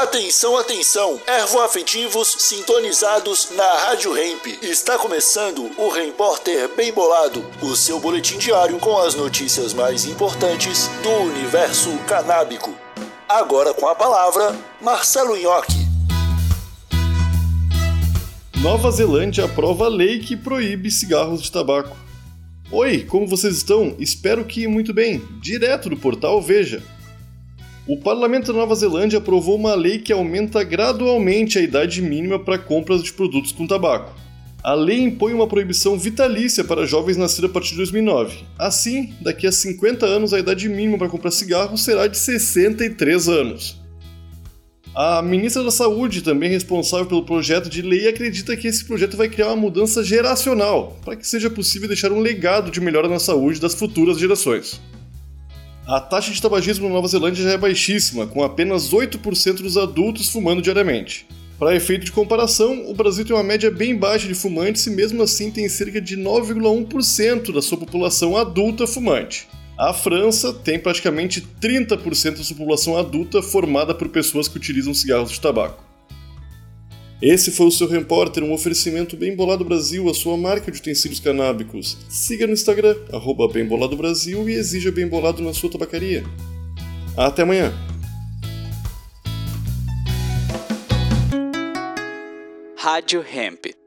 Atenção, atenção! Ervoafetivos sintonizados na Rádio Hemp. Está começando o Repórter Bem Bolado, o seu boletim diário com as notícias mais importantes do universo canábico. Agora com a palavra, Marcelo Nhoque. Nova Zelândia aprova lei que proíbe cigarros de tabaco. Oi, como vocês estão? Espero que muito bem. Direto do portal Veja. O Parlamento da Nova Zelândia aprovou uma lei que aumenta gradualmente a idade mínima para compras de produtos com tabaco. A lei impõe uma proibição vitalícia para jovens nascidos a partir de 2009. Assim, daqui a 50 anos a idade mínima para comprar cigarro será de 63 anos. A ministra da Saúde, também responsável pelo projeto de lei, acredita que esse projeto vai criar uma mudança geracional para que seja possível deixar um legado de melhora na saúde das futuras gerações. A taxa de tabagismo na Nova Zelândia já é baixíssima, com apenas 8% dos adultos fumando diariamente. Para efeito de comparação, o Brasil tem uma média bem baixa de fumantes e, mesmo assim, tem cerca de 9,1% da sua população adulta fumante. A França tem praticamente 30% da sua população adulta formada por pessoas que utilizam cigarros de tabaco. Esse foi o seu Repórter, um oferecimento Bem Bolado Brasil, a sua marca de utensílios canábicos. Siga no Instagram, arroba Bem Bolado Brasil e exija Bem Bolado na sua tabacaria. Até amanhã! Rádio Hemp.